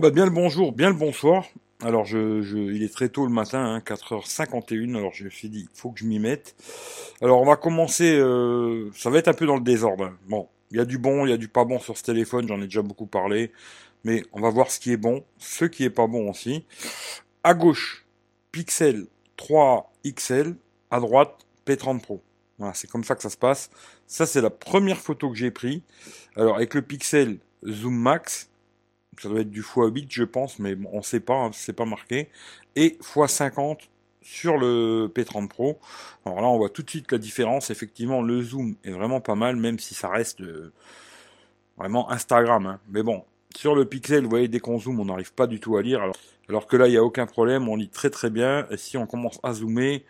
Bah bien le bonjour, bien le bonsoir. Alors, je, je, il est très tôt le matin, hein, 4h51, alors je me suis dit, faut que je m'y mette. Alors, on va commencer, euh, ça va être un peu dans le désordre. Bon, il y a du bon, il y a du pas bon sur ce téléphone, j'en ai déjà beaucoup parlé, mais on va voir ce qui est bon, ce qui est pas bon aussi. À gauche, Pixel 3 XL, à droite, P30 Pro. Voilà, c'est comme ça que ça se passe. Ça, c'est la première photo que j'ai prise. Alors, avec le Pixel Zoom Max, ça doit être du x8 je pense, mais on sait pas, hein, c'est pas marqué, et x50 sur le P30 Pro. Alors là on voit tout de suite la différence, effectivement le zoom est vraiment pas mal, même si ça reste euh, vraiment Instagram. hein. Mais bon, sur le Pixel, vous voyez, dès qu'on zoome, on n'arrive pas du tout à lire, alors, alors que là il n'y a aucun problème, on lit très très bien, et si on commence à zoomer, vous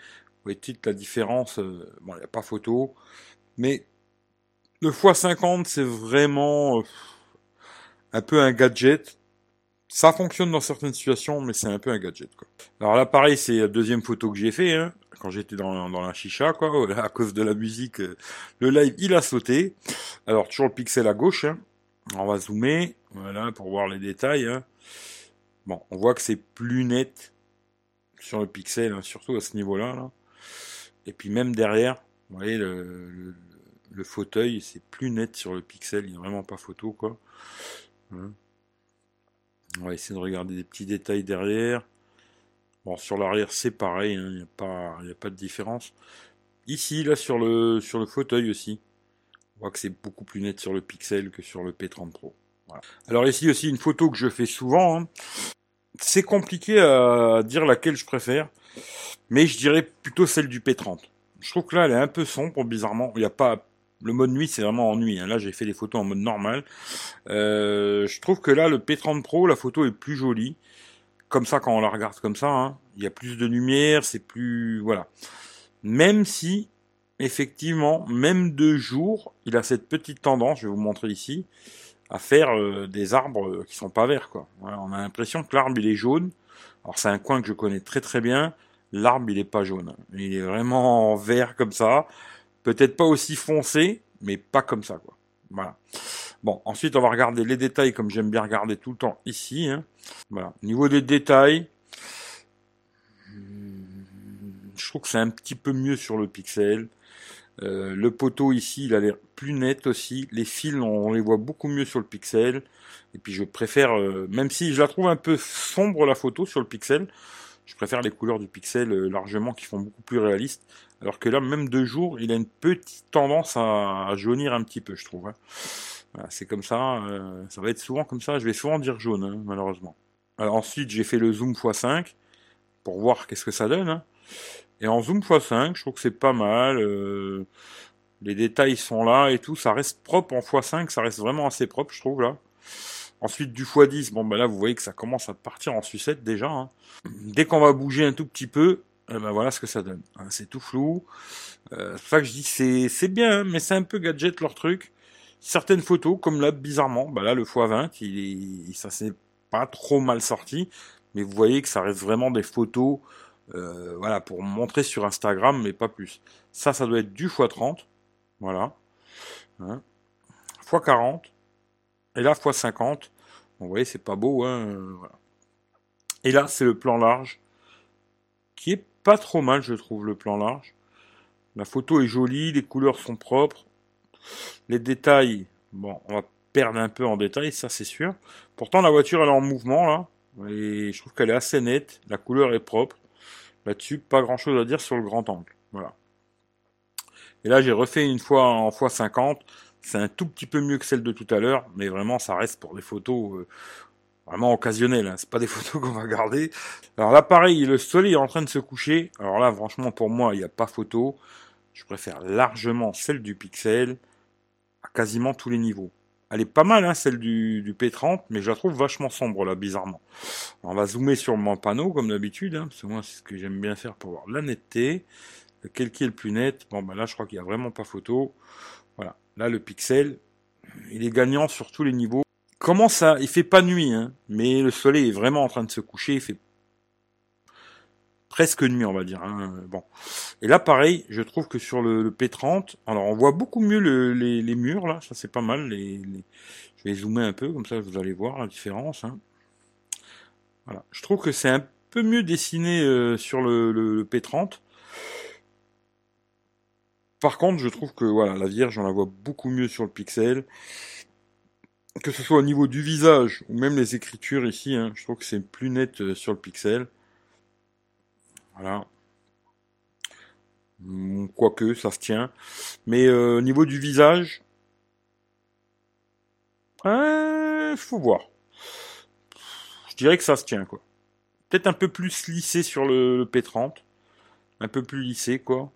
voyez tout de suite la différence, euh, bon il n'y a pas photo, mais le x50 c'est vraiment... euh, un peu un gadget. Ça fonctionne dans certaines situations, mais c'est un peu un gadget. Quoi. Alors là, pareil, c'est la deuxième photo que j'ai fait hein, quand j'étais dans, la chicha, quoi. À cause de la musique, euh, le live il a sauté. Alors toujours le pixel à gauche. hein. On va zoomer, voilà, pour voir les détails. hein. Bon, on voit que c'est plus net sur le pixel, hein, surtout à ce niveau-là. Là. Et puis même derrière, vous voyez le fauteuil, c'est plus net sur le pixel. Il n'y a vraiment pas photo, quoi. Hein. On va essayer de regarder des petits détails derrière. Bon, sur l'arrière, c'est pareil, hein, il n'y a, pas- de différence. Ici, là, sur le, sur le fauteuil aussi, on voit que c'est beaucoup plus net sur le Pixel que sur le P30 Pro. Alors ici aussi, une photo que je fais souvent. hein. C'est compliqué à dire laquelle je préfère, mais je dirais plutôt celle du P30. Je trouve que là, elle est un peu sombre, bizarrement. Il n'y a pas... Le mode nuit, c'est vraiment en nuit. hein. Là, j'ai fait des photos en mode normal. Euh, je trouve que là, le P30 Pro, la photo est plus jolie. Comme ça, quand on la regarde comme ça, hein, il y a plus de lumière, c'est plus... Voilà. Même si, effectivement, même de jour, il a cette petite tendance, je vais vous montrer ici, à faire euh, des arbres euh, qui sont pas verts, quoi. On a l'impression que l'arbre, il est jaune. Alors, c'est un coin que je connais très très bien. L'arbre, il est pas jaune. Il est vraiment vert comme ça. Peut-être pas aussi foncé, mais pas comme ça, quoi. Voilà. Bon, ensuite, on va regarder les détails comme j'aime bien regarder tout le temps ici. hein. Voilà. Au niveau des détails, hmm, je trouve que c'est un petit peu mieux sur le pixel. Euh, le poteau ici, il a l'air plus net aussi. Les fils, on, on les voit beaucoup mieux sur le pixel. Et puis je préfère, euh, même si je la trouve un peu sombre la photo sur le pixel, je préfère les couleurs du pixel euh, largement qui font beaucoup plus réaliste. Alors que là, même de jour, il a une petite tendance à, jaunir un petit peu, je trouve. hein. C'est comme ça, euh, ça va être souvent comme ça. Je vais souvent dire jaune, hein, malheureusement. Ensuite, j'ai fait le zoom x5 pour voir qu'est-ce que ça donne. hein. Et en zoom x5, je trouve que c'est pas mal. euh, les détails sont là et tout. Ça reste propre en x5, ça reste vraiment assez propre, je trouve là. Ensuite du x10, bon ben là vous voyez que ça commence à partir en sucette déjà. Dès qu'on va bouger un tout petit peu, ben voilà ce que ça donne. Hein, c'est tout flou. Euh, c'est ça que je dis c'est c'est bien, hein, mais c'est un peu gadget leur truc. Certaines photos, comme là bizarrement, bah là le x20, il est, ça s'est pas trop mal sorti, mais vous voyez que ça reste vraiment des photos, euh, voilà, pour montrer sur Instagram, mais pas plus. Ça, ça doit être du x30, voilà, hein, x40, et là x50. Bon, vous voyez, c'est pas beau, hein. Et là, c'est le plan large, qui est pas trop mal, je trouve, le plan large. La photo est jolie, les couleurs sont propres. Les détails, bon, on va perdre un peu en détail, ça c'est sûr. Pourtant, la voiture, elle est en mouvement, là. Et je trouve qu'elle est assez nette. La couleur est propre. Là-dessus, pas grand chose à dire sur le grand angle. Voilà. Et là, j'ai refait une fois en x50. C'est un tout petit peu mieux que celle de tout à l'heure, mais vraiment, ça reste pour des photos euh, vraiment occasionnelles. Hein. C'est pas des photos qu'on va garder. Alors là, pareil, le soleil est en train de se coucher. Alors là, franchement, pour moi, il n'y a pas photo. Je préfère largement celle du Pixel à quasiment tous les niveaux. Elle est pas mal, hein, celle du, du P30, mais je la trouve vachement sombre, là, bizarrement. On va zoomer sur mon panneau, comme d'habitude, hein, parce que moi, c'est ce que j'aime bien faire pour voir la netteté. Lequel qui est le plus net Bon, ben là, je crois qu'il n'y a vraiment pas photo. Voilà. Là, le Pixel, il est gagnant sur tous les niveaux. Comment ça Il fait pas nuit, hein, mais le soleil est vraiment en train de se coucher. Il fait presque nuit, on va dire. hein, Bon. Et là, pareil, je trouve que sur le, le P30, alors on voit beaucoup mieux le- les, murs, là, ça c'est pas mal. Les, les- Je vais zoomer un peu, comme ça vous allez voir la différence. hein. Voilà. Je trouve que c'est un peu mieux dessiné euh, sur le, le, P30. Par contre, je trouve que voilà, la Vierge, on la voit beaucoup mieux sur le Pixel. Que ce soit au niveau du visage ou même les écritures ici, hein, je trouve que c'est plus net euh, sur le Pixel. Voilà. Hmm, quoique, ça se tient. Mais euh, au niveau du visage, il faut voir. Je dirais que ça se tient, quoi. Peut-être un peu plus lissé sur le, P30. Un peu plus lissé, quoi.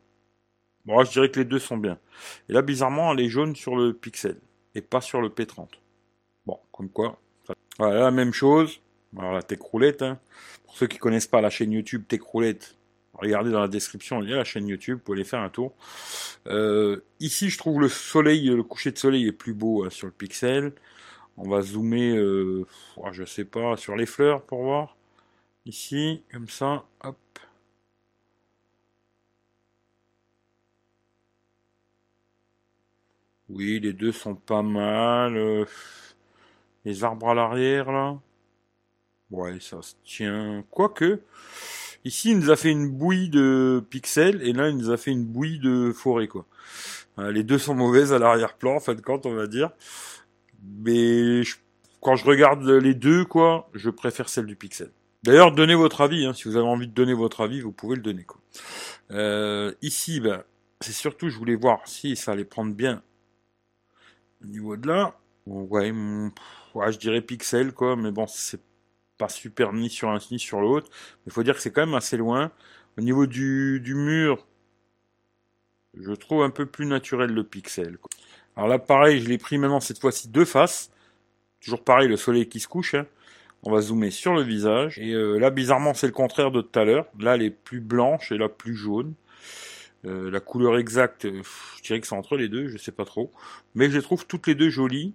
Bon, je dirais que les deux sont bien. Et là, bizarrement, elle est jaune sur le Pixel. Et pas sur le P30. Bon, comme quoi. Voilà, la même chose. Alors la Techroulette, hein. Pour ceux qui connaissent pas la chaîne YouTube Techroulette, regardez dans la description, il y a la chaîne YouTube, vous pouvez aller faire un tour. Euh, ici, je trouve le soleil, le coucher de soleil est plus beau hein, sur le Pixel. On va zoomer, euh, je sais pas, sur les fleurs pour voir. Ici, comme ça, hop. Oui, les deux sont pas mal. Les arbres à l'arrière, là. Ouais, ça se tient. Quoique, ici, il nous a fait une bouillie de pixels, et là, il nous a fait une bouillie de forêt, quoi. Euh, les deux sont mauvaises à l'arrière-plan, en fin de compte, on va dire. Mais quand je regarde les deux, quoi, je préfère celle du pixel. D'ailleurs, donnez votre avis. Hein. Si vous avez envie de donner votre avis, vous pouvez le donner. Quoi. Euh, ici, ben, c'est surtout, je voulais voir si ça allait prendre bien au niveau de là. ouais, je dirais pixel, quoi. Mais bon, c'est pas super ni sur un ni sur l'autre. Il faut dire que c'est quand même assez loin. Au niveau du, du mur, je trouve un peu plus naturel le pixel. Quoi. Alors là, pareil, je l'ai pris maintenant cette fois-ci deux faces. Toujours pareil, le soleil qui se couche. Hein. On va zoomer sur le visage. Et euh, là, bizarrement, c'est le contraire de tout à l'heure. Là, elle est plus blanche et là, plus jaune. Euh, la couleur exacte, je dirais que c'est entre les deux, je sais pas trop. Mais je les trouve toutes les deux jolies.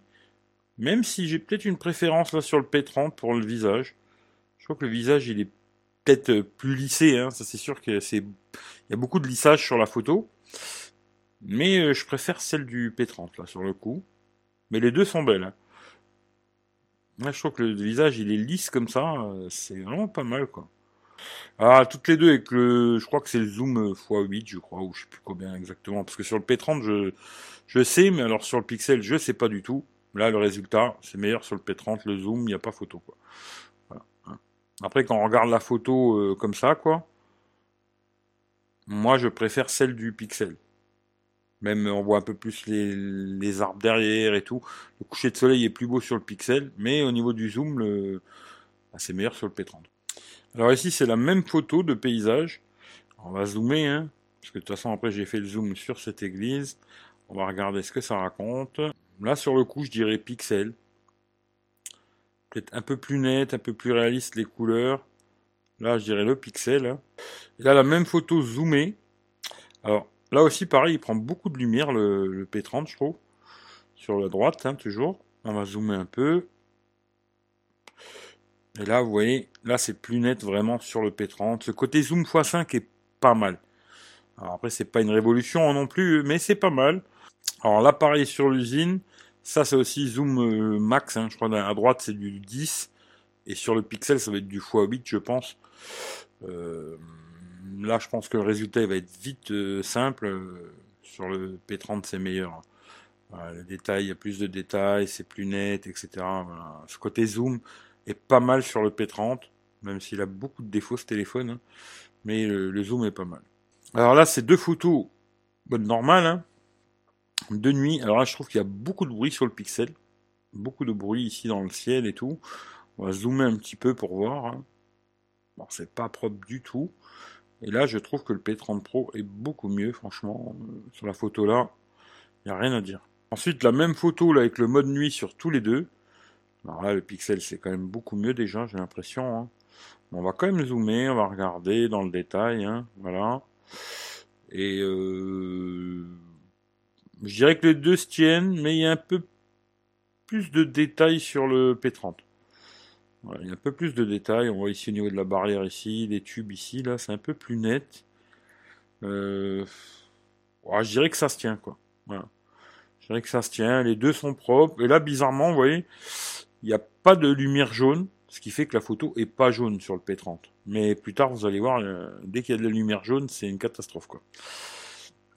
Même si j'ai peut-être une préférence là sur le P30 pour le visage. Je crois que le visage, il est peut-être plus lissé. Hein. Ça, c'est sûr qu'il y a beaucoup de lissage sur la photo. Mais euh, je préfère celle du P30, là, sur le coup. Mais les deux sont belles. Hein. Je trouve que le visage, il est lisse comme ça. Euh, c'est vraiment pas mal, quoi. Ah, toutes les deux avec le, je crois que c'est le zoom x8, je crois, ou je sais plus combien exactement. Parce que sur le P30, je, je sais, mais alors sur le Pixel, je sais pas du tout. Là, le résultat, c'est meilleur sur le P30, le zoom, il n'y a pas photo. Hein. Après, quand on regarde la photo euh, comme ça, quoi, moi, je préfère celle du Pixel. Même on voit un peu plus les, arbres derrière et tout. Le coucher de soleil est plus beau sur le pixel, mais au niveau du zoom. Bah, c'est meilleur sur le P30. Alors ici, c'est la même photo de paysage. On va zoomer, hein, parce que de toute façon, après, j'ai fait le zoom sur cette église. On va regarder ce que ça raconte. Là, sur le coup, je dirais pixel. Peut-être un peu plus net, un peu plus réaliste les couleurs. Là, je dirais le pixel. Hein. Et là, la même photo zoomée. Alors, Là aussi, pareil, il prend beaucoup de lumière, le, P30, je trouve. Sur la droite, hein, toujours. On va zoomer un peu. Et là, vous voyez, là, c'est plus net vraiment sur le P30. Ce côté zoom x5 est pas mal. Alors après, c'est pas une révolution non plus, mais c'est pas mal. Alors là, pareil sur l'usine. Ça, c'est aussi zoom euh, max. Hein. Je crois à droite, c'est du 10. Et sur le pixel, ça va être du x8, je pense. Euh, là, je pense que le résultat va être vite euh, simple. Sur le P30, c'est meilleur. le détail, il y a plus de détails, c'est plus net, etc. Ce côté zoom est pas mal sur le P30, même s'il a beaucoup de défauts ce téléphone, hein. mais le, zoom est pas mal. Alors là, c'est deux photos bonnes normales, hein. De nuit. Alors là, je trouve qu'il y a beaucoup de bruit sur le pixel, beaucoup de bruit ici dans le ciel et tout. On va zoomer un petit peu pour voir. Hein. Bon, c'est pas propre du tout. Et là, je trouve que le P30 Pro est beaucoup mieux, franchement. Sur la photo là, il n'y a rien à dire. Ensuite, la même photo là avec le mode nuit sur tous les deux. Alors là, le pixel, c'est quand même beaucoup mieux déjà, j'ai l'impression. Hein. On va quand même zoomer, on va regarder dans le détail. Hein, voilà. Et euh, je dirais que les deux se tiennent, mais il y a un peu plus de détails sur le P30 il y a un peu plus de détails. On voit ici au niveau de la barrière ici, les tubes ici, là, c'est un peu plus net. Euh, je dirais que ça se tient, quoi. Je dirais que ça se tient. Les deux sont propres. Et là, bizarrement, vous voyez, il n'y a pas de lumière jaune. ce qui fait que la photo est pas jaune sur le P30. Mais plus tard, vous allez voir, euh, dès qu'il y a de la lumière jaune, c'est une catastrophe. Quoi.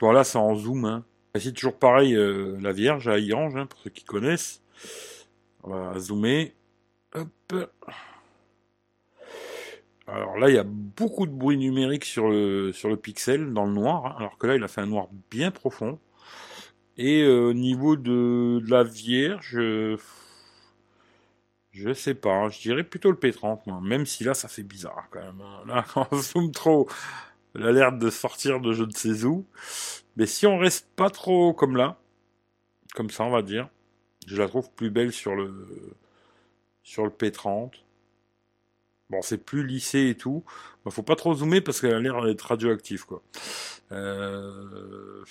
Voilà, c'est en zoom. Hein. C'est toujours pareil, euh, la Vierge à Irange, hein, pour ceux qui connaissent. On va zoomer. Alors là, il y a beaucoup de bruit numérique sur le, sur le pixel, dans le noir, hein, alors que là, il a fait un noir bien profond. Et euh, au niveau de, la Vierge, je sais pas, hein, je dirais plutôt le P30, moi, même si là, ça fait bizarre quand même. Là, on zoome trop, l'air de sortir de je ne sais où. Mais si on reste pas trop comme là, comme ça, on va dire, je la trouve plus belle sur le, sur le P30. Bon, c'est plus lissé et tout. Il faut pas trop zoomer parce qu'elle a l'air d'être radioactive, quoi. Euh...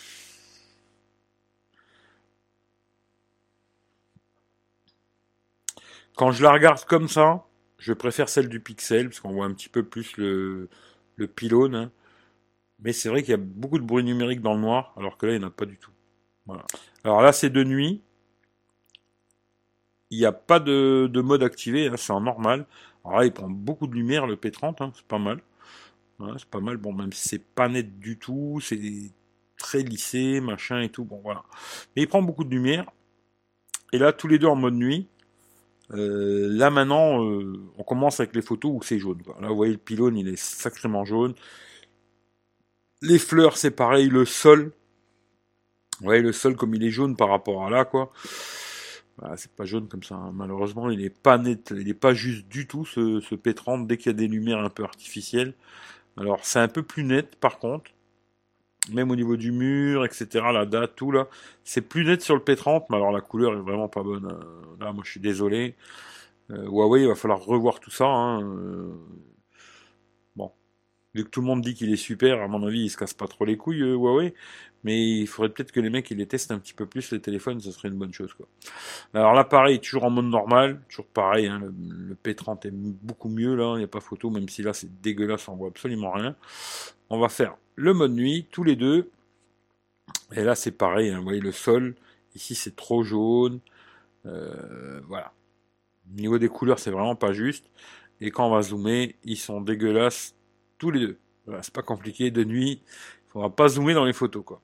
Quand je la regarde comme ça, je préfère celle du Pixel parce qu'on voit un petit peu plus le, le pylône. Hein. Mais c'est vrai qu'il y a beaucoup de bruit numérique dans le noir, alors que là, il n'y en a pas du tout. Voilà. Alors là, c'est de nuit. Il n'y a pas de, mode activé, hein, c'est en normal. Alors là, il prend beaucoup de lumière, le P30, hein, c'est pas mal. c'est pas mal, bon, même si c'est pas net du tout, c'est très lissé, machin et tout, bon voilà. Mais il prend beaucoup de lumière. Et là, tous les deux en mode nuit. Euh, là maintenant, euh, on commence avec les photos où c'est jaune. Là, vous voyez le pylône, il est sacrément jaune. Les fleurs, c'est pareil. Le sol, vous voyez le sol comme il est jaune par rapport à là, quoi. c'est pas jaune comme ça. Hein. Malheureusement, il est pas net, il est pas juste du tout ce, ce P30 dès qu'il y a des lumières un peu artificielles. Alors, c'est un peu plus net par contre même au niveau du mur, etc., la date, tout là, c'est plus net sur le P30, mais alors la couleur est vraiment pas bonne. Euh, là, moi je suis désolé. Euh, Huawei, il va falloir revoir tout ça. Hein. Euh, vu que tout le monde dit qu'il est super, à mon avis, il se casse pas trop les couilles, Huawei. Mais il faudrait peut-être que les mecs ils les testent un petit peu plus les téléphones, ça serait une bonne chose quoi. Alors l'appareil toujours en mode normal, toujours pareil, hein, le, P30 est beaucoup mieux là, il n'y a pas photo, même si là c'est dégueulasse, on voit absolument rien. On va faire le mode nuit, tous les deux. Et là, c'est pareil, hein, vous voyez le sol, ici c'est trop jaune. Euh, voilà. Au niveau des couleurs, c'est vraiment pas juste. Et quand on va zoomer, ils sont dégueulasses tous les deux. C'est pas compliqué. De nuit, il faudra pas zoomer dans les photos, quoi.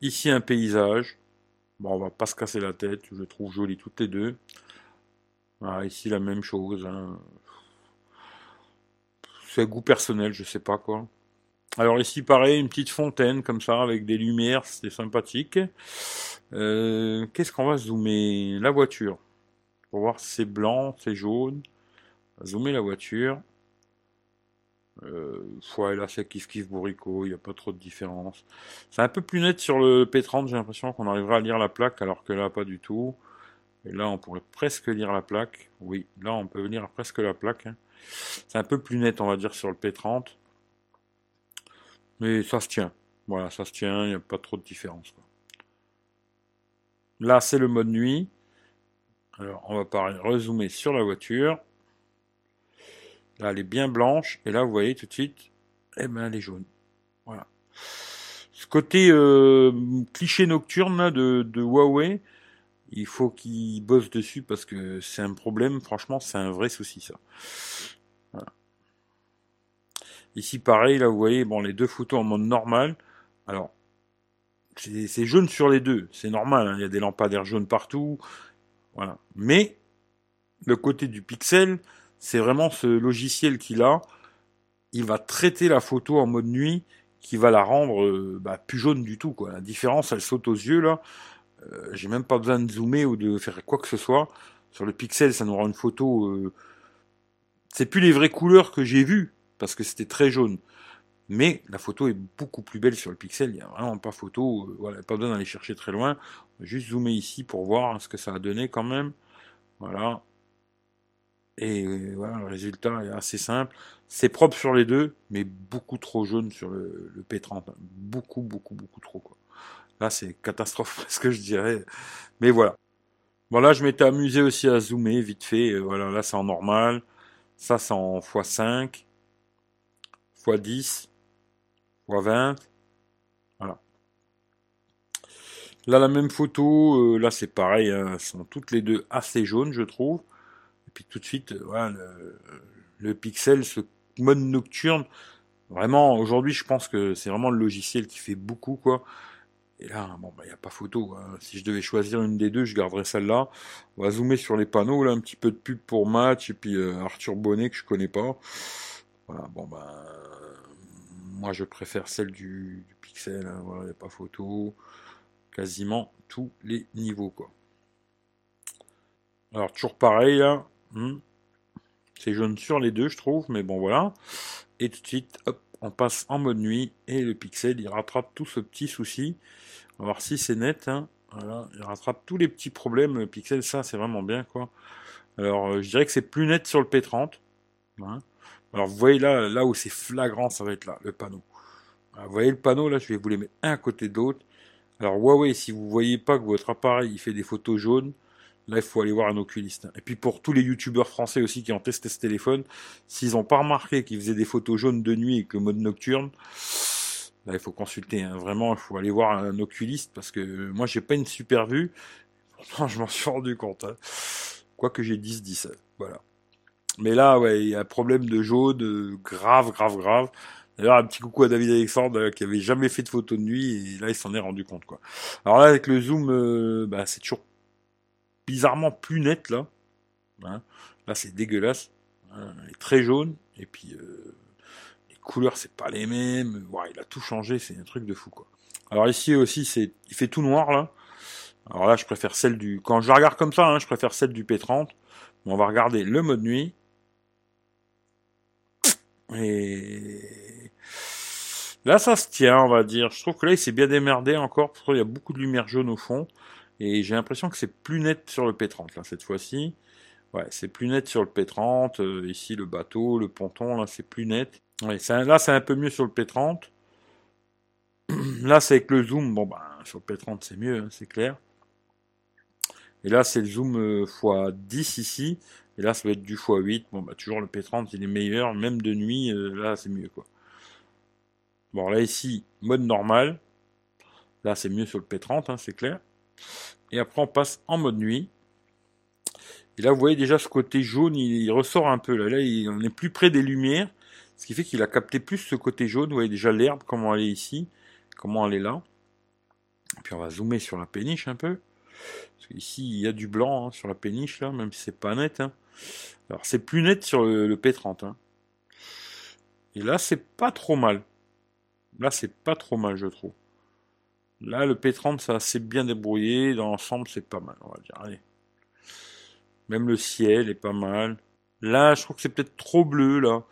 Ici, un paysage. Bon, on va pas se casser la tête. Je trouve joli toutes les deux. Voilà, ici, la même chose. Hein c'est goût personnel, je sais pas quoi. Alors ici, pareil, une petite fontaine comme ça, avec des lumières, c'était sympathique. Euh, qu'est-ce qu'on va zoomer? La voiture. Pour voir si c'est blanc, c'est jaune. On va zoomer la voiture. Euh, ouais, là c'est kiff kiff bourricot, il n'y a pas trop de différence. C'est un peu plus net sur le P30, j'ai l'impression qu'on arrivera à lire la plaque, alors que là pas du tout. Et là on pourrait presque lire la plaque. Oui, là on peut lire presque la plaque. Hein. C'est un peu plus net, on va dire, sur le P30. Mais ça se tient. Voilà, ça se tient, il n'y a pas trop de différence. Là, c'est le mode nuit. Alors, on va pareil, rezoomer sur la voiture. Là, elle est bien blanche. Et là, vous voyez tout de suite, eh ben, elle est jaune. Voilà. Ce côté euh, cliché nocturne de, de Huawei, il faut qu'ils bossent dessus parce que c'est un problème, franchement, c'est un vrai souci ça. Ici, pareil, là, vous voyez, bon, les deux photos en mode normal. Alors, c'est jaune sur les deux, c'est normal, hein, il y a des lampadaires jaunes partout. Voilà. Mais, le côté du pixel, c'est vraiment ce logiciel qu'il a. Il va traiter la photo en mode nuit qui va la rendre euh, bah, plus jaune du tout. Quoi. La différence, elle saute aux yeux là. Euh, j'ai même pas besoin de zoomer ou de faire quoi que ce soit. Sur le pixel, ça nous rend une photo. Euh, c'est plus les vraies couleurs que j'ai vues parce que c'était très jaune. Mais la photo est beaucoup plus belle sur le pixel. Il n'y a vraiment pas photo. Euh, voilà, pas besoin d'aller chercher très loin. juste zoomer ici pour voir ce que ça a donné quand même. Voilà. Et voilà, le résultat est assez simple. C'est propre sur les deux, mais beaucoup trop jaune sur le, le P30. Beaucoup, beaucoup, beaucoup trop. Quoi. Là, c'est catastrophe, ce que je dirais. Mais voilà. Bon, là, je m'étais amusé aussi à zoomer vite fait. Euh, voilà, là, c'est en normal. Ça, c'est en x5, x10, x20. Voilà. Là, la même photo. Euh, là, c'est pareil. Hein, sont toutes les deux assez jaunes, je trouve. Puis tout de suite, voilà, le, pixel, ce mode nocturne, vraiment, aujourd'hui, je pense que c'est vraiment le logiciel qui fait beaucoup, quoi. Et là, bon, bah, il n'y a pas photo. Si je devais choisir une des deux, je garderais celle-là. On va zoomer sur les panneaux, là, un petit peu de pub pour match, et puis euh, Arthur Bonnet, que je connais pas. Voilà, bon, bah, moi, je préfère celle du, pixel. Hein. Voilà, il n'y a pas photo. Quasiment tous les niveaux, quoi. Alors, toujours pareil, là. Hmm. C'est jaune sur les deux, je trouve, mais bon, voilà. Et tout de suite, hop, on passe en mode nuit, et le pixel, il rattrape tout ce petit souci. On va voir si c'est net. Hein. Il rattrape tous les petits problèmes. Le pixel, ça, c'est vraiment bien, quoi. Alors, euh, je dirais que c'est plus net sur le P30. Hein. Alors, vous voyez là, là où c'est flagrant, ça va être là, le panneau. vous voyez le panneau, là, je vais vous les mettre un à côté de l'autre. Alors, Huawei, si vous voyez pas que votre appareil, il fait des photos jaunes, Là, il faut aller voir un oculiste. Et puis pour tous les youtubeurs français aussi qui ont testé ce téléphone, s'ils n'ont pas remarqué qu'il faisait des photos jaunes de nuit avec le mode nocturne, là, il faut consulter. Hein. Vraiment, il faut aller voir un oculiste parce que moi, j'ai pas une super vue. Pourtant, je m'en suis rendu compte. Hein. Quoique j'ai 10-10. Voilà. Mais là, ouais, il y a un problème de jaune euh, grave, grave, grave. D'ailleurs, un petit coucou à David Alexandre euh, qui avait jamais fait de photos de nuit et là, il s'en est rendu compte, quoi. Alors là, avec le zoom, euh, bah, c'est toujours bizarrement plus net là. Hein. Là, c'est dégueulasse. Hein. Il est très jaune. Et puis, euh, les couleurs, c'est pas les mêmes. il a tout changé. C'est un truc de fou, quoi. Alors ici aussi, c'est, il fait tout noir là. Alors là, je préfère celle du. Quand je regarde comme ça, hein, je préfère celle du P30. on va regarder le mode nuit. Et là, ça se tient, on va dire. Je trouve que là, il s'est bien démerdé encore, parce qu'il y a beaucoup de lumière jaune au fond. Et j'ai l'impression que c'est plus net sur le P30 là cette fois-ci. Ouais, c'est plus net sur le P30. Euh, ici le bateau, le ponton, là c'est plus net. Ouais, là c'est un peu mieux sur le P30. Là c'est avec le zoom. Bon bah sur le P30 c'est mieux, hein, c'est clair. Et là c'est le zoom euh, x10 ici. Et là ça va être du x8. Bon bah toujours le P30 il est meilleur, même de nuit, euh, là c'est mieux quoi. Bon là ici, mode normal. Là c'est mieux sur le P30, hein, c'est clair. Et après, on passe en mode nuit. Et là, vous voyez déjà ce côté jaune, il, ressort un peu. Là, là on est plus près des lumières. Ce qui fait qu'il a capté plus ce côté jaune. Vous voyez déjà l'herbe, comment elle est ici, comment elle est là. Puis on va zoomer sur la péniche un peu. Parce qu'ici, il y a du blanc hein, sur la péniche, là, même si c'est pas net. Hein. Alors, c'est plus net sur le, P30. Hein. Et là, c'est pas trop mal. Là, c'est pas trop mal, je trouve. Là, le P30, ça s'est bien débrouillé. Dans l'ensemble, c'est pas mal, on va dire. Même le ciel est pas mal. Là, je trouve que c'est peut-être trop bleu, là.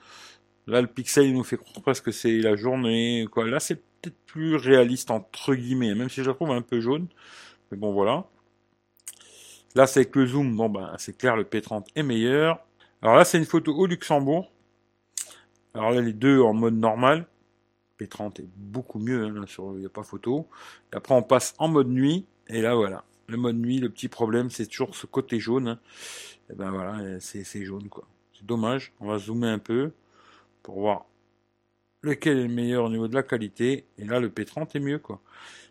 Là, le pixel, nous fait croire presque que c'est la journée. Là, c'est peut-être plus réaliste, entre guillemets, même si je le trouve un peu jaune. Mais bon, voilà. Là, c'est avec le zoom. Bon, ben, c'est clair, le P30 est meilleur. Alors là, c'est une photo au Luxembourg. Alors là, les deux en mode normal. P30 est beaucoup mieux, hein, il n'y a pas photo. Et après, on passe en mode nuit, et là, voilà. Le mode nuit, le petit problème, c'est toujours ce côté jaune. Hein. Et ben voilà, c'est jaune, quoi. C'est dommage. On va zoomer un peu pour voir lequel est le meilleur au niveau de la qualité. Et là, le P30 est mieux, quoi.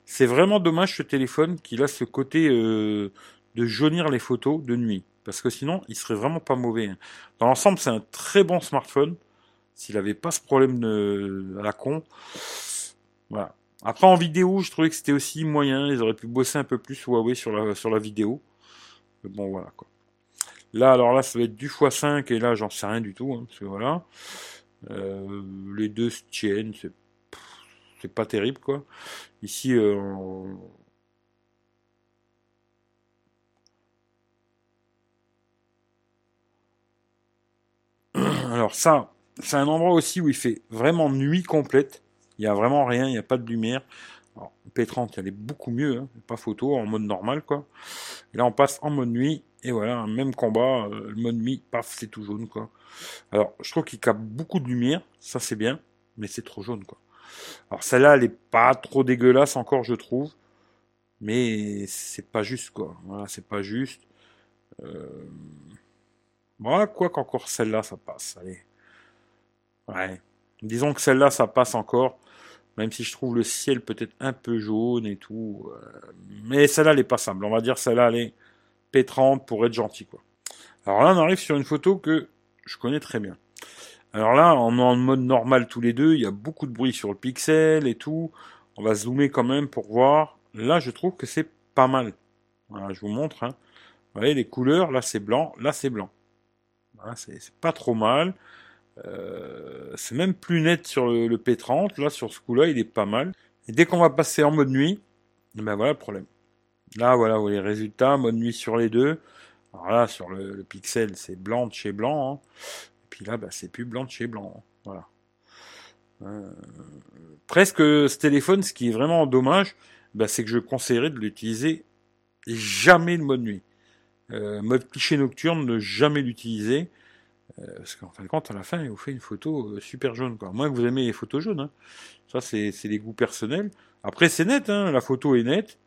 C'est vraiment dommage ce téléphone qu'il a ce côté euh, de jaunir les photos de nuit. Parce que sinon, il serait vraiment pas mauvais. Hein. Dans l'ensemble, c'est un très bon smartphone. S'il avait pas ce problème de, à la con. Voilà. Après, en vidéo, je trouvais que c'était aussi moyen. Ils auraient pu bosser un peu plus Huawei sur la, sur la vidéo. Mais bon, voilà. Là, alors là, ça va être du x5, et là, j'en sais rien du tout, hein, parce que voilà. Euh, les deux se tiennent, c'est, c'est pas terrible, quoi. Ici, euh, alors ça, c'est un endroit aussi où il fait vraiment nuit complète. Il n'y a vraiment rien, il n'y a pas de lumière. Alors, P30, elle est beaucoup mieux, hein. pas photo, en mode normal, quoi. Et là, on passe en mode nuit, et voilà, même combat, euh, le mode nuit, paf, c'est tout jaune, quoi. Alors, je trouve qu'il capte beaucoup de lumière, ça c'est bien, mais c'est trop jaune, quoi. Alors, celle-là, elle est pas trop dégueulasse encore, je trouve, mais c'est pas juste, quoi. Voilà, c'est pas juste. Euh... Voilà, quoi qu'encore celle-là, ça passe, allez. Ouais. Disons que celle-là, ça passe encore. Même si je trouve le ciel peut-être un peu jaune et tout. Euh, mais celle-là, elle est passable. On va dire celle-là, elle est pétrante pour être gentil, quoi. Alors là, on arrive sur une photo que je connais très bien. Alors là, on est en mode normal tous les deux, il y a beaucoup de bruit sur le pixel et tout. On va zoomer quand même pour voir. Là, je trouve que c'est pas mal. Voilà, je vous montre. Hein. Vous voyez les couleurs, là c'est blanc, là c'est blanc. Voilà, c'est pas trop mal. Euh, c'est même plus net sur le, P30. Là, sur ce coup-là, il est pas mal. Et dès qu'on va passer en mode nuit, eh ben voilà le problème. Là, voilà, vous les résultats, mode nuit sur les deux. Alors là, sur le, pixel, c'est blanc de chez blanc. Hein. Et puis là, bah, c'est plus blanc de chez blanc. Hein. Voilà. Euh, presque ce téléphone, ce qui est vraiment dommage, bah, c'est que je conseillerais de l'utiliser jamais le mode nuit. Euh, mode cliché nocturne, ne jamais l'utiliser. Euh, parce qu'en fin de compte, à la fin, il vous fait une photo euh, super jaune. Quoi. Moins que vous aimez les photos jaunes. Hein. Ça, c'est des goûts personnels. Après, c'est net, hein. la photo est nette.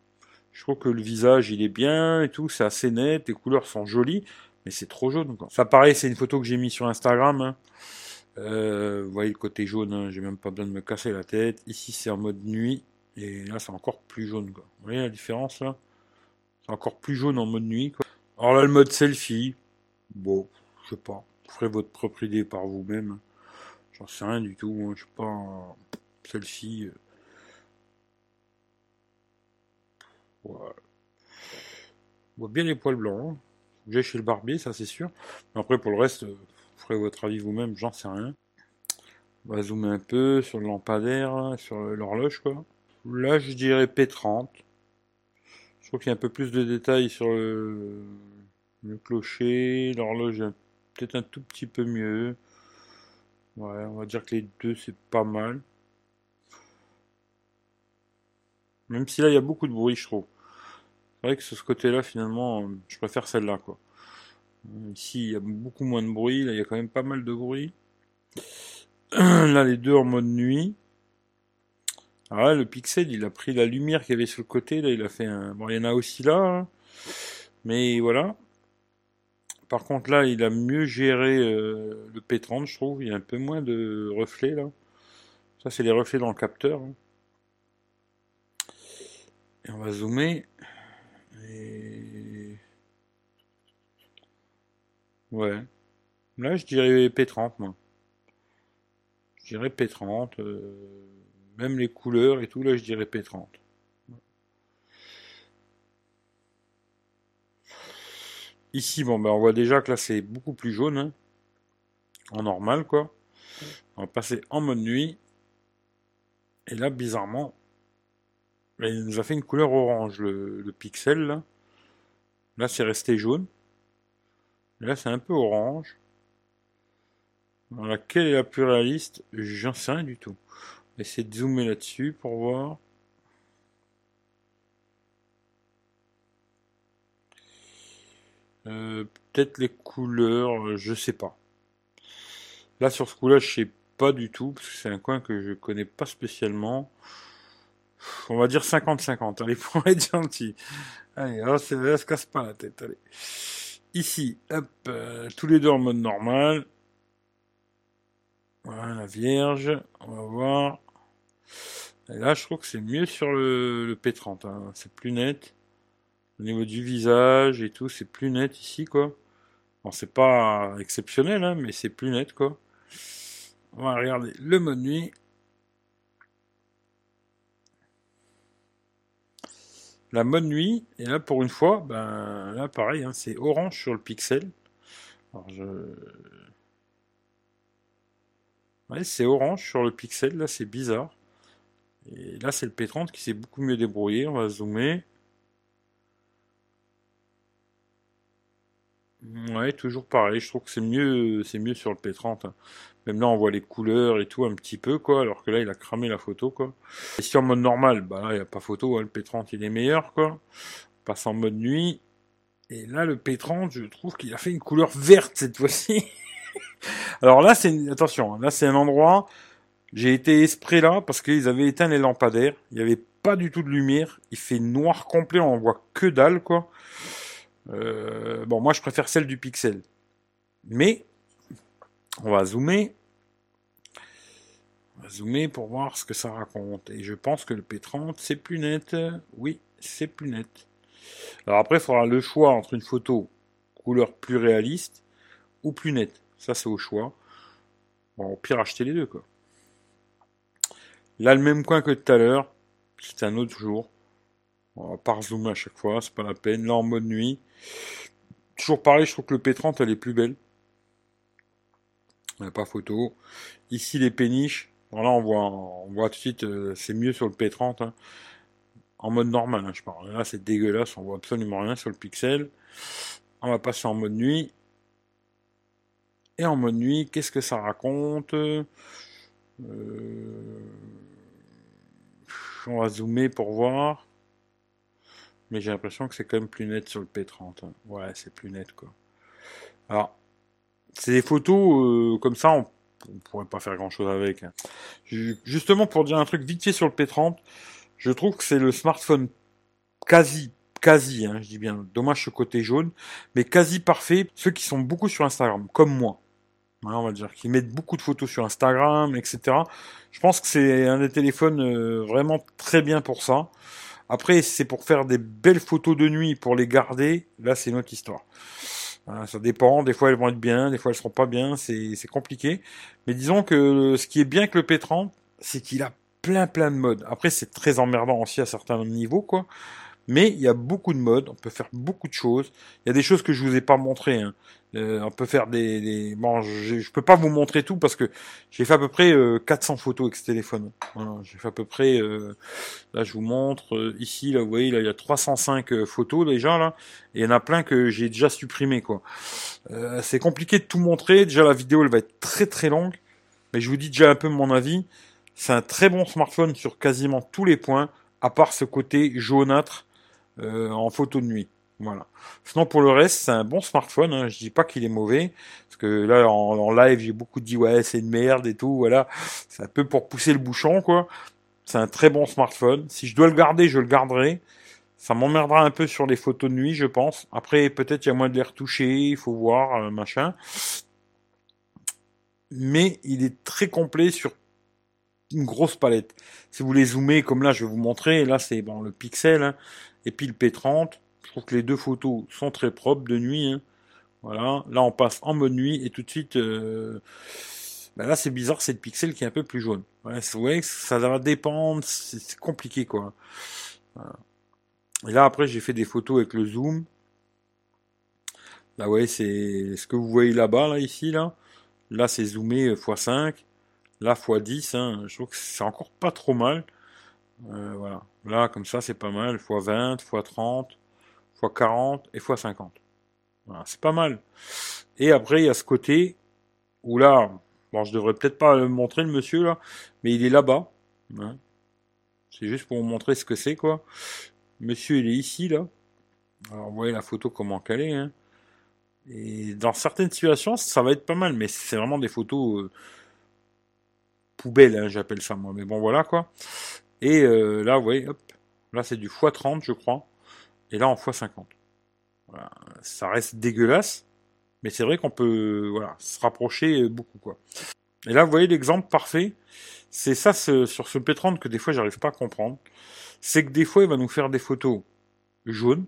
Je trouve que le visage, il est bien et tout, c'est assez net, les couleurs sont jolies, mais c'est trop jaune. Quoi. Ça, pareil, c'est une photo que j'ai mis sur Instagram. Hein. Euh, vous voyez le côté jaune, j'ai même pas besoin de me casser la tête. Ici, c'est en mode nuit, et là, c'est encore plus jaune. Quoi. Vous voyez la différence là? C'est encore plus jaune en mode nuit. Quoi. Alors là, le mode selfie, bon, je sais pas. Ferez votre propre idée par vous-même. J'en sais rien du tout. Hein. Je pas. Selfie. Euh. Voilà. On bien les poils blancs. Hein. J'ai chez le barbier, ça c'est sûr. Après, pour le reste, vous ferez votre avis vous-même, j'en sais rien. On va zoomer un peu sur le lampadaire, sur l'horloge, quoi. Là, je dirais P30. Je trouve qu'il y a un peu plus de détails sur le, le clocher, l'horloge peut-être un tout petit peu mieux. Ouais, on va dire que les deux, c'est pas mal. Même si là, il y a beaucoup de bruit, je trouve. C'est vrai que sur ce côté-là, finalement, je préfère celle-là, quoi. Ici, il y a beaucoup moins de bruit. Là, il y a quand même pas mal de bruit. Là, les deux en mode nuit. Là, le pixel, il a pris la lumière qu'il y avait sur le côté. Là, il a fait un... Bon, il y en a aussi là. Hein. Mais voilà. Par contre, là, il a mieux géré euh, le P30, je trouve. Il y a un peu moins de reflets, là. Ça, c'est les reflets dans le capteur. Hein. Et on va zoomer. Et... Ouais. Là, je dirais P30, moi. Je dirais P30. Euh, même les couleurs et tout, là, je dirais P30. Ici, bon, ben, on voit déjà que là, c'est beaucoup plus jaune. Hein. en normal, quoi. On va passer en mode nuit. Et là, bizarrement, ben, il nous a fait une couleur orange, le, pixel, là. C'est resté jaune. là, c'est un peu orange. Dans laquelle est la plus réaliste? J'en sais rien du tout. On va essayer de zoomer là-dessus pour voir. Euh, peut-être les couleurs, euh, je sais pas. Là, sur ce coup-là, je sais pas du tout, parce que c'est un coin que je connais pas spécialement. On va dire 50-50, allez, pour être gentil. Allez, alors, là, se casse pas la tête, allez. Ici, hop, euh, tous les deux en mode normal. Voilà, la vierge, on va voir. Et là, je trouve que c'est mieux sur le, P30, hein. c'est plus net. Au niveau du visage et tout, c'est plus net ici, quoi. Bon, c'est pas exceptionnel, hein, mais c'est plus net, quoi. On va regarder le mode nuit. La mode nuit, et là, pour une fois, ben, là, pareil, hein, c'est orange sur le pixel. Alors, je... C'est orange sur le pixel, là, c'est bizarre. Et là, c'est le P30 qui s'est beaucoup mieux débrouillé. On va zoomer. Ouais, toujours pareil. Je trouve que c'est mieux, c'est mieux sur le P30. Hein. Même là, on voit les couleurs et tout un petit peu, quoi. Alors que là, il a cramé la photo, quoi. Et si en mode normal, bah là, il n'y a pas photo. Hein. Le P30, il est meilleur, quoi. On passe en mode nuit. Et là, le P30, je trouve qu'il a fait une couleur verte cette fois-ci. Alors là, c'est attention. Hein. Là, c'est un endroit. J'ai été esprit là parce qu'ils avaient éteint les lampadaires. Il n'y avait pas du tout de lumière. Il fait noir complet. On voit que dalle, quoi. Euh, bon, moi je préfère celle du pixel. Mais, on va zoomer. On va zoomer pour voir ce que ça raconte. Et je pense que le P30, c'est plus net. Oui, c'est plus net. Alors après, il faudra le choix entre une photo couleurs plus réalistes ou plus nettes. Ça, c'est au choix. Bon, au pire, acheter les deux, quoi. Là, le même coin que tout à l'heure. C'est un autre jour. On va pas zoomer à chaque fois, c'est pas la peine. Là, en mode nuit. Toujours pareil, je trouve que le P30, elle est plus belle. Pas photo. Ici, les péniches. là, on voit, on voit tout de suite, euh, c'est mieux sur le P30. Hein. En mode normal, hein, je parle. Là, c'est dégueulasse, on voit absolument rien sur le pixel. On va passer en mode nuit. Et en mode nuit, qu'est-ce que ça raconte? Euh, On va zoomer pour voir. Mais j'ai l'impression que c'est quand même plus net sur le P30. Hein. Ouais, c'est plus net quoi. Alors, c'est des photos euh, comme ça, on, on, pourrait pas faire grand chose avec. Hein. Justement, pour dire un truc vite fait sur le P30, je trouve que c'est le smartphone quasi quasi, hein, je dis bien, dommage ce côté jaune, mais quasi parfait, ceux qui sont beaucoup sur Instagram, comme moi. on va dire, qui mettent beaucoup de photos sur Instagram, etc. Je pense que c'est un des téléphones euh, vraiment très bien pour ça. Après, c'est pour faire des belles photos de nuit, pour les garder, là c'est notre histoire. ça dépend, des fois elles vont être bien, des fois elles seront pas bien, c'est compliqué. Mais disons que ce qui est bien avec le P30, c'est qu'il a plein plein de modes. Après c'est très emmerdant aussi à certains niveaux, quoi. Mais il y a beaucoup de modes, on peut faire beaucoup de choses. Il y a des choses que je vous ai pas montrées. Hein. Euh, on peut faire des, des... bon, je, je, peux pas vous montrer tout parce que j'ai fait à peu près 400 euh, photos avec ce téléphone. Voilà, j'ai fait à peu près, euh, là je vous montre euh, ici, là vous voyez, là il y a 305 photos déjà là, et il y en a plein que j'ai déjà supprimé quoi. c'est compliqué de tout montrer. Déjà la vidéo elle va être très très longue, mais je vous dis déjà un peu mon avis. C'est un très bon smartphone sur quasiment tous les points, à part ce côté jaunâtre euh, en photo de nuit. Voilà. Sinon pour le reste, c'est un bon smartphone. Hein. Je dis pas qu'il est mauvais, parce que là en, live j'ai beaucoup dit ouais c'est une merde et tout. Voilà, c'est un peu pour pousser le bouchon quoi. C'est un très bon smartphone. Si je dois le garder, je le garderai. Ça m'emmerdera un peu sur les photos de nuit, je pense. Après peut-être il y a moins de les retoucher, il faut voir euh, machin. Mais il est très complet sur une grosse palette. Si vous les zoomez, comme là je vais vous montrer, là c'est bon le pixel, hein. Et puis le P30, je trouve que les deux photos sont très propres de nuit. Hein. Voilà, là on passe en mode nuit et tout de suite, euh, ben là c'est bizarre, c'est le pixel qui est un peu plus jaune. Ouais, vous voyez, ça va dépendre, c'est compliqué quoi. Et là après j'ai fait des photos avec le zoom. Là ouais, c'est ce que vous voyez là-bas, là ici là. Là c'est zoomé x5, là x10. Hein. Je trouve que c'est encore pas trop mal. Euh, voilà. Là, comme ça, c'est pas mal. x 20, x 30, x 40 et x 50. Voilà, c'est pas mal. Et après, il y a ce côté où là, bon, je devrais peut-être pas montrer, le monsieur, là, mais il est là-bas. Hein. C'est juste pour vous montrer ce que c'est, quoi. Monsieur, il est ici, là. Alors, vous voyez la photo, comment qu'elle est, hein. Et dans certaines situations, ça va être pas mal, mais c'est vraiment des photos euh, poubelles, hein, j'appelle ça moi. Mais bon, voilà quoi. Et euh, là, vous voyez, hop, là c'est du x30, je crois. Et là en x50. Voilà. Ça reste dégueulasse, mais c'est vrai qu'on peut voilà, se rapprocher beaucoup. quoi. Et là, vous voyez l'exemple parfait. C'est ça sur ce P30 que des fois j'arrive pas à comprendre. C'est que des fois il va nous faire des photos jaunes,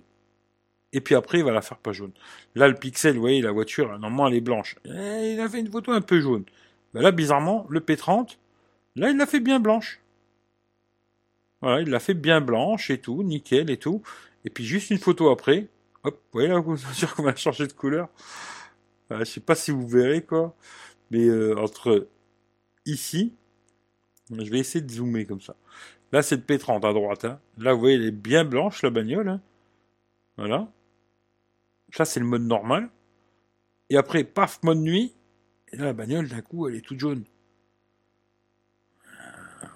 et puis après il va la faire pas jaune. Là le pixel, vous voyez, la voiture, normalement elle est blanche. Et il a fait une photo un peu jaune. Ben là bizarrement, le P30, là il l'a fait bien blanche. Voilà, il l'a fait bien blanche et tout, nickel et tout. Et puis juste une photo après, hop, vous voyez là, vous sûr qu'on va changer de couleur? Je je sais pas si vous verrez quoi, mais euh, entre ici, je vais essayer de zoomer comme ça. Là, c'est le P30 à droite. Hein. Là, vous voyez, elle est bien blanche, la bagnole. Hein. Voilà. Ça, c'est le mode normal. Et après, paf, mode nuit. Et là, la bagnole, d'un coup, elle est toute jaune.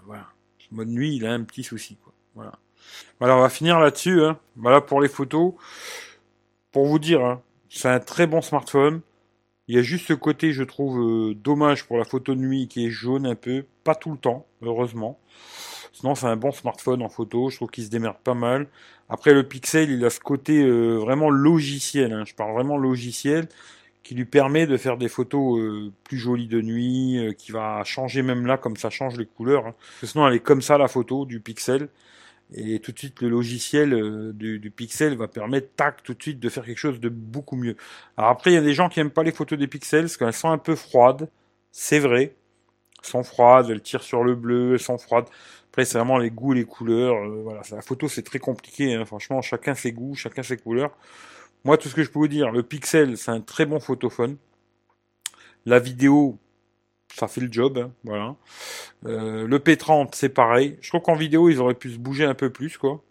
Voilà mode nuit, il a un petit souci. Quoi. Voilà. Voilà, on va finir là-dessus. Hein. Voilà pour les photos. Pour vous dire, hein, c'est un très bon smartphone. Il y a juste ce côté, je trouve, euh, dommage pour la photo de nuit qui est jaune un peu. Pas tout le temps, heureusement. Sinon, c'est un bon smartphone en photo. Je trouve qu'il se démerde pas mal. Après, le Pixel, il a ce côté euh, vraiment logiciel. Hein. Je parle vraiment logiciel qui lui permet de faire des photos euh, plus jolies de nuit, euh, qui va changer même là comme ça change les couleurs. Hein. sinon elle est comme ça la photo du pixel. Et tout de suite, le logiciel euh, du, pixel va permettre, tac, tout de suite, de faire quelque chose de beaucoup mieux. Alors après, il y a des gens qui aiment pas les photos des pixels parce qu'elles sont un peu froides. C'est vrai. Elles sont froides, elles tirent sur le bleu, elles sont froides. Après, c'est vraiment les goûts, les couleurs. La photo, c'est très compliqué. Hein. Franchement, chacun ses goûts, chacun ses couleurs. Moi, tout ce que je peux vous dire, le pixel, c'est un très bon photophone. La vidéo, ça fait le job, hein, voilà. Euh, le P30, c'est pareil. Je trouve qu'en vidéo, ils auraient pu se bouger un peu plus, quoi.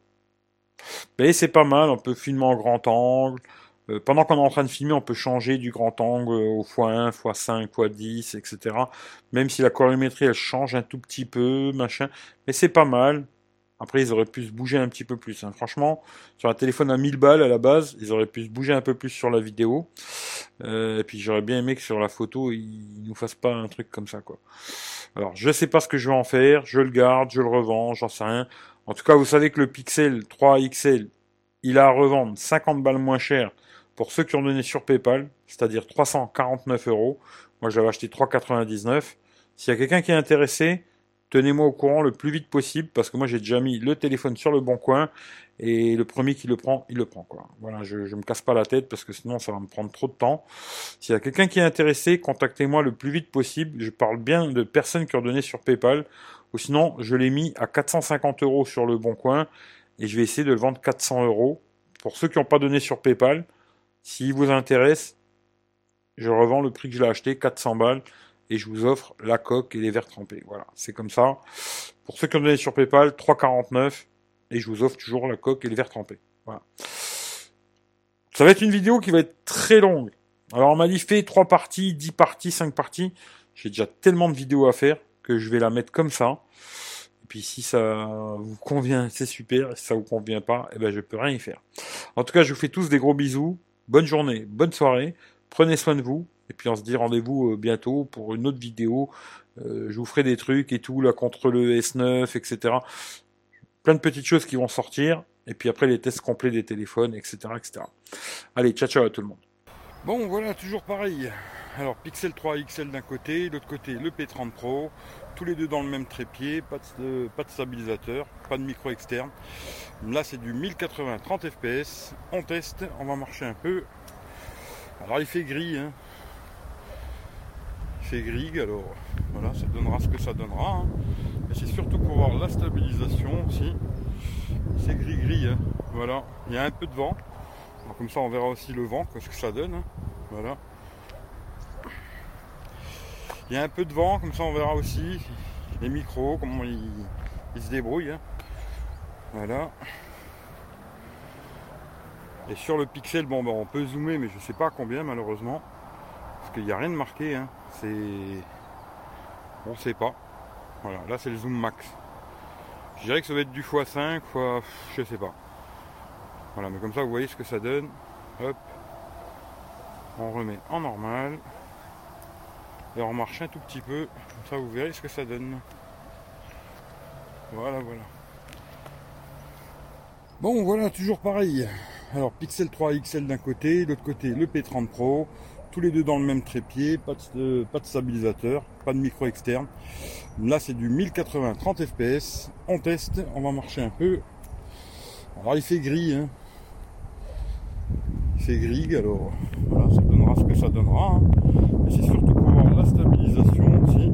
Mais c'est pas mal, on peut filmer en grand angle. Euh, pendant qu'on est en train de filmer, on peut changer du grand angle au x1, x5, x10, etc. Même si la colorimétrie, elle change un tout petit peu, machin. Mais c'est pas mal. Après, ils auraient pu se bouger un petit peu plus. Hein. Franchement, sur un téléphone à 1000 balles à la base, ils auraient pu se bouger un peu plus sur la vidéo. Euh, et puis j'aurais bien aimé que sur la photo, ils nous fassent pas un truc comme ça, quoi. Alors, je sais pas ce que je vais en faire. Je le garde, je le revends, j'en sais rien. En tout cas, vous savez que le Pixel 3 XL, il a à revendre 50 balles moins cher pour ceux qui ont donné sur PayPal, c'est-à-dire 349 euros. Moi, j'avais acheté 3,99. S'il y a quelqu'un qui est intéressé, tenez-moi au courant le plus vite possible parce que moi j'ai déjà mis le téléphone sur le bon coin et le premier qui le prend, il le prend quoi. Voilà, je, je me casse pas la tête parce que sinon ça va me prendre trop de temps. S'il y a quelqu'un qui est intéressé, contactez-moi le plus vite possible. Je parle bien de personnes qui ont donné sur PayPal ou sinon je l'ai mis à 450 euros sur le bon coin et je vais essayer de le vendre 400 euros. Pour ceux qui n'ont pas donné sur PayPal, s'il vous intéresse, je revends le prix que je l'ai acheté, 400 balles et je vous offre la coque et les verres trempés. Voilà, c'est comme ça. Pour ceux qui ont donné sur PayPal, 3,49 et je vous offre toujours la coque et les verres trempés. Voilà. Ça va être une vidéo qui va être très longue. Alors on m'a dit fait 3 parties, 10 parties, 5 parties. J'ai déjà tellement de vidéos à faire que je vais la mettre comme ça. Et puis si ça vous convient, c'est super. Si ça vous convient pas, eh ben je peux rien y faire. En tout cas, je vous fais tous des gros bisous. Bonne journée, bonne soirée. Prenez soin de vous. Et puis on se dit rendez-vous euh, bientôt pour une autre vidéo. Euh, je vous ferai des trucs et tout, là contre le S9, etc. Plein de petites choses qui vont sortir. Et puis après les tests complets des téléphones, etc. etc. Allez, ciao ciao à tout le monde. Bon voilà, toujours pareil. Alors Pixel 3 XL d'un côté, de l'autre côté le P30 Pro, tous les deux dans le même trépied, pas de, pas de stabilisateur, pas de micro externe. Là c'est du 1080 30 fps, on teste, on va marcher un peu. Alors il fait gris, hein fait gris, alors voilà, ça donnera ce que ça donnera. Hein. Mais c'est surtout pour voir la stabilisation aussi. C'est gris-gris, hein. voilà. Il y a un peu de vent. comme ça, on verra aussi le vent, ce que ça donne. Hein. Voilà. Il y a un peu de vent, comme ça, on verra aussi les micros, comment ils, se débrouillent. Voilà. Et sur le pixel, bon, ben, on peut zoomer, mais je sais pas combien malheureusement. Qu'il n'y a rien de marqué. Hein. C'est. On sait pas. Voilà, là c'est le zoom max. Je dirais que ça va être du x5, fois. Je sais pas. Voilà, mais comme ça vous voyez ce que ça donne. Hop. On remet en normal. Et on marche un tout petit peu. Comme ça vous verrez ce que ça donne. Voilà, voilà. Bon, voilà, toujours pareil. Alors, Pixel 3 XL d'un côté, de l'autre côté le P30 Pro tous les deux dans le même trépied, pas de, pas de stabilisateur, pas de micro externe. Là c'est du 1080 30 fps. On teste, on va marcher un peu. Alors il fait gris, hein. Il fait gris, alors voilà, ça donnera ce que ça donnera. Hein. Mais c'est surtout pour voir la stabilisation aussi.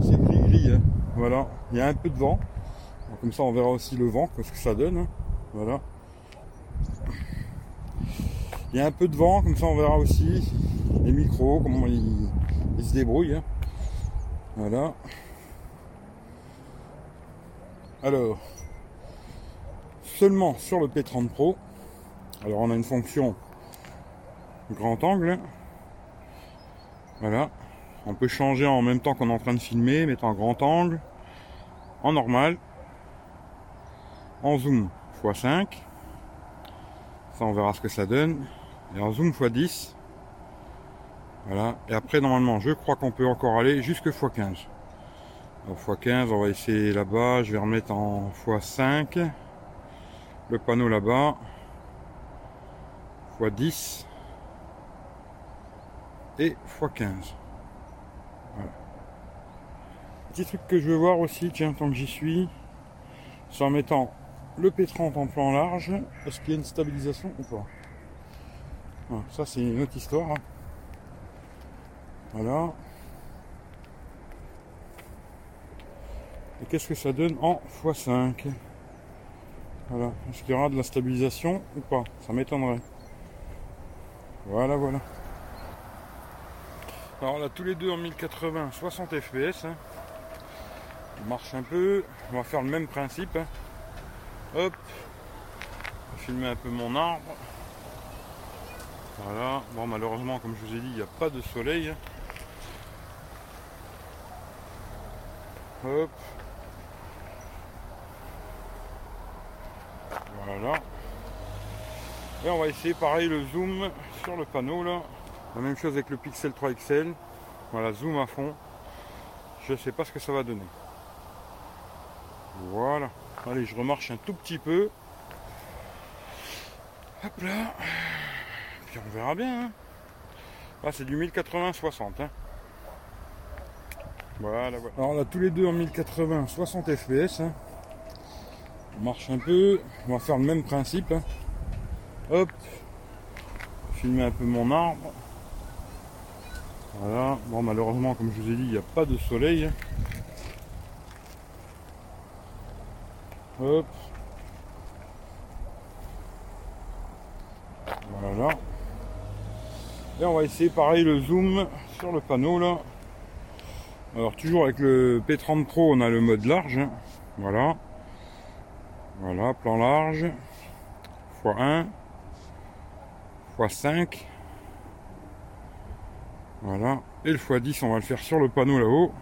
C'est gris-gris, hein. voilà. Il y a un peu de vent. comme ça on verra aussi le vent, ce que ça donne. Hein. Voilà. Il y a un peu de vent, comme ça on verra aussi les micros, comment ils, se débrouillent. Hein. Voilà. Alors, seulement sur le P30 Pro, alors on a une fonction grand angle. Voilà. On peut changer en même temps qu'on est en train de filmer, mettre en grand angle, en normal, en zoom x5. Ça on verra ce que ça donne et en zoom x10 voilà. Et après normalement je crois qu'on peut encore aller jusque x15 alors x15 on va essayer là-bas. Je vais remettre en x5 le panneau là-bas. X10 et x15 voilà. petit truc que je veux voir aussi tiens tant que j'y suis. C'est en mettant le P30 en plan large. Est-ce qu'il y a une stabilisation ou pas? Ça, c'est une autre histoire. Hein. Voilà. Et qu'est-ce que ça donne en x5 Voilà. Est-ce qu'il y aura de la stabilisation ou pas? Ça m'étonnerait. Voilà, voilà. Alors là, tous les deux en 1080, 60 fps. On marche un peu. On va faire le même principe. Hein. Hop. Je vais filmer un peu mon arbre. Voilà. Bon, malheureusement, comme je vous ai dit, il n'y a pas de soleil. Hop. Voilà. Et on va essayer pareil le zoom sur le panneau là. La même chose avec le Pixel 3 XL. Voilà, zoom à fond. Je ne sais pas ce que ça va donner. Voilà. Allez, je remarche un tout petit peu. Hop là. On verra bien. Hein. C'est du 1080-60. Hein. Voilà, voilà. Alors là, tous les deux en 1080, 60 fps. On marche un peu. On va faire le même principe. Hein. Hop. Filmer un peu mon arbre. Voilà. Bon, malheureusement, comme je vous ai dit, il n'y a pas de soleil. Hop. Voilà. Et on va essayer pareil le zoom sur le panneau là. Alors toujours avec le P30 Pro on a le mode large. Voilà. Voilà, plan large. x1. x5. Voilà. Et le x10 on va le faire sur le panneau là-haut.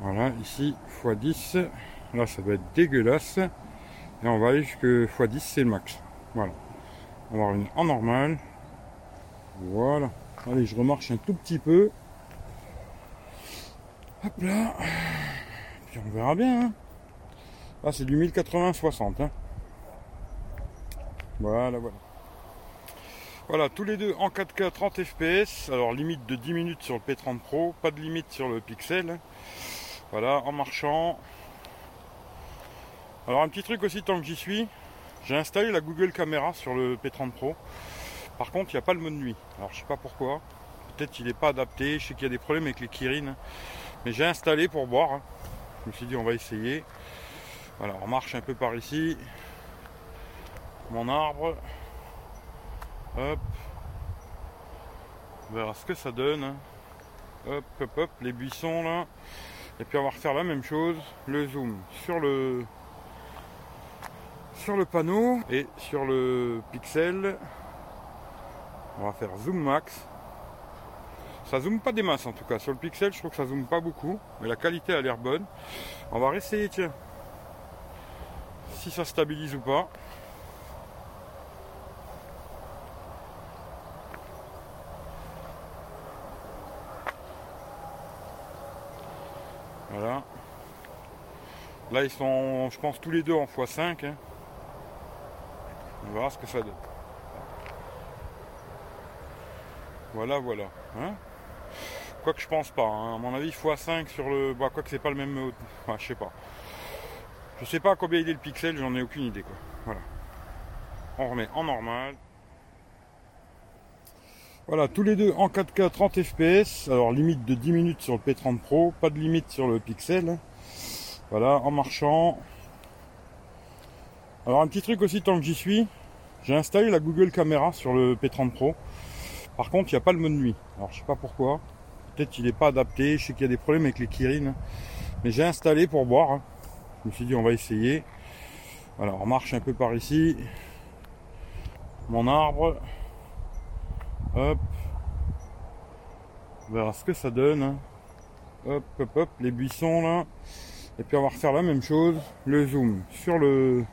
Voilà, ici x10. Là, ça va être dégueulasse. Et on va aller jusqu'à x10, c'est le max. Voilà. On va revenir en normal. Voilà. Allez, je remarche un tout petit peu. Hop là. Puis on verra bien. Hein. Là, c'est du 1080-60. Hein. Voilà, voilà. Voilà, tous les deux en 4K 30 fps. Alors, limite de 10 minutes sur le P30 Pro. Pas de limite sur le Pixel. Voilà, en marchant. Alors un petit truc aussi tant que j'y suis, j'ai installé la Google Caméra sur le P30 Pro. Par contre, il n'y a pas le mode nuit. Alors je sais pas pourquoi. Peut-être qu'il n'est pas adapté. Je sais qu'il y a des problèmes avec les Kirin. Mais j'ai installé pour voir. Hein. Je me suis dit on va essayer. Voilà, on marche un peu par ici. Mon arbre. Hop. On verra ce que ça donne. Hein. Hop, hop, hop, les buissons là. Et puis on va refaire la même chose. Le zoom sur le sur le panneau et sur le pixel on va faire zoom max. Ça zoome pas des masses en tout cas. Sur le pixel je trouve que ça zoome pas beaucoup mais la qualité a l'air bonne. On va réessayer tiens si ça stabilise ou pas. Voilà. Là ils sont je pense tous les deux en x5 on verra ce que ça donne. Voilà, voilà. Hein quoi que je pense pas. Hein. À mon avis, x5 sur le. Bah, quoi que c'est pas le même. Enfin, je sais pas. Je sais pas combien il est le pixel, j'en ai aucune idée. Voilà. On remet en normal. Voilà, tous les deux en 4K 30 fps. Alors limite de 10 minutes sur le P30 Pro, pas de limite sur le pixel. Voilà, en marchant. Alors un petit truc aussi tant que j'y suis, j'ai installé la Google Caméra sur le P30 Pro. Par contre, il n'y a pas le mode nuit. Alors je sais pas pourquoi. Peut-être qu'il n'est pas adapté. Je sais qu'il y a des problèmes avec les Kirin. Mais j'ai installé pour voir. Hein. Je me suis dit on va essayer. Voilà, on marche un peu par ici. Mon arbre. Hop. On verra ce que ça donne. Hein. Hop, hop, hop. Les buissons là. Et puis on va refaire la même chose. Le zoom sur le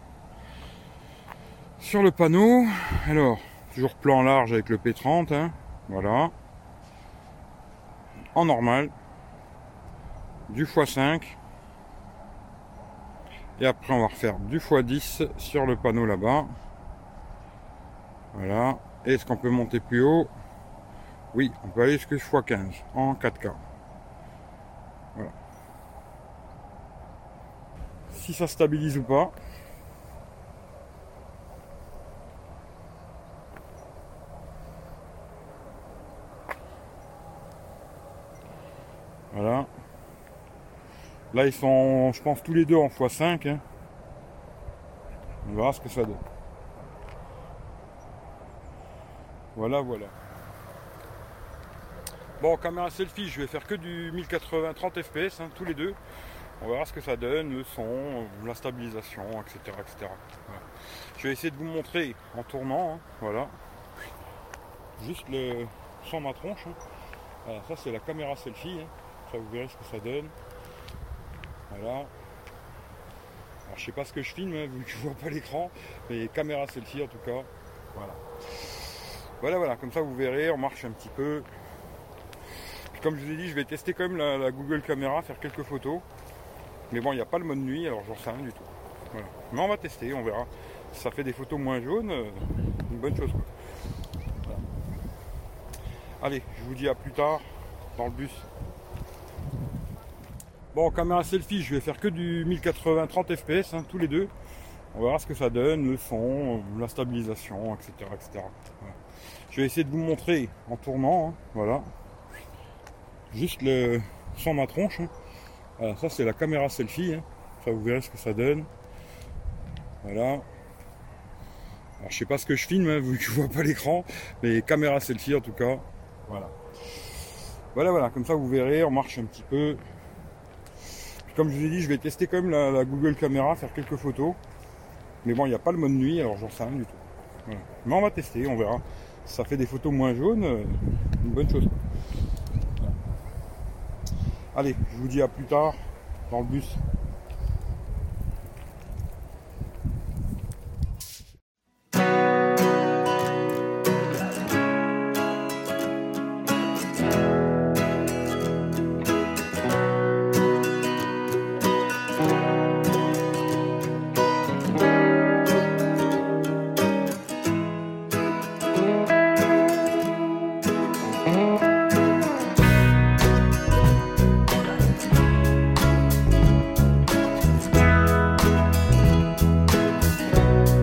sur le panneau, alors, toujours plan large avec le P30, hein, voilà. En normal, du x5. Et après, on va refaire du x10 sur le panneau là-bas. Voilà. Est-ce qu'on peut monter plus haut? Oui, on peut aller jusqu'à x15 en 4K. Voilà. si ça stabilise ou pas. Voilà. Là, ils sont, je pense, tous les deux en x5. Hein. On verra ce que ça donne. Voilà, voilà. Bon, caméra selfie, je vais faire que du 1080 30 fps, tous les deux. On verra ce que ça donne, le son, la stabilisation, etc. etc. Je vais essayer de vous montrer en tournant, hein, voilà. Juste le sans ma tronche. Hein. ça c'est la caméra selfie, hein. ça vous verrez ce que ça donne. Voilà. Alors je sais pas ce que je filme, vu que je vois pas l'écran, mais caméra selfie en tout cas. Voilà. Voilà, voilà, comme ça vous verrez, on marche un petit peu comme je vous ai dit, je vais tester quand même la, Google Caméra, faire quelques photos. Mais bon, il n'y a pas le mode nuit, alors j'en sais rien du tout. Mais on va tester, on verra. Ça fait des photos moins jaunes, euh, une bonne chose. Allez, je vous dis à plus tard dans le bus. Caméra selfie, je vais faire que du 1080 30 fps, tous les deux. On verra ce que ça donne, le son, la stabilisation, etc. etc. Je vais essayer de vous montrer en tournant, hein, voilà juste le sans ma tronche. Hein. ça c'est la caméra selfie. Hein. Ça vous verrez ce que ça donne. Voilà. Alors je sais pas ce que je filme, vu que je vois pas l'écran, mais caméra selfie en tout cas. Voilà. Voilà, voilà, comme ça vous verrez, on marche un petit peu. Comme je vous ai dit, je vais tester quand même la, Google Caméra, faire quelques photos. Mais bon, il n'y a pas le mode nuit, alors j'en sais rien du tout. Mais on va tester, on verra. ça fait des photos moins jaunes, euh, une bonne chose. Allez, je vous dis à plus tard dans le bus.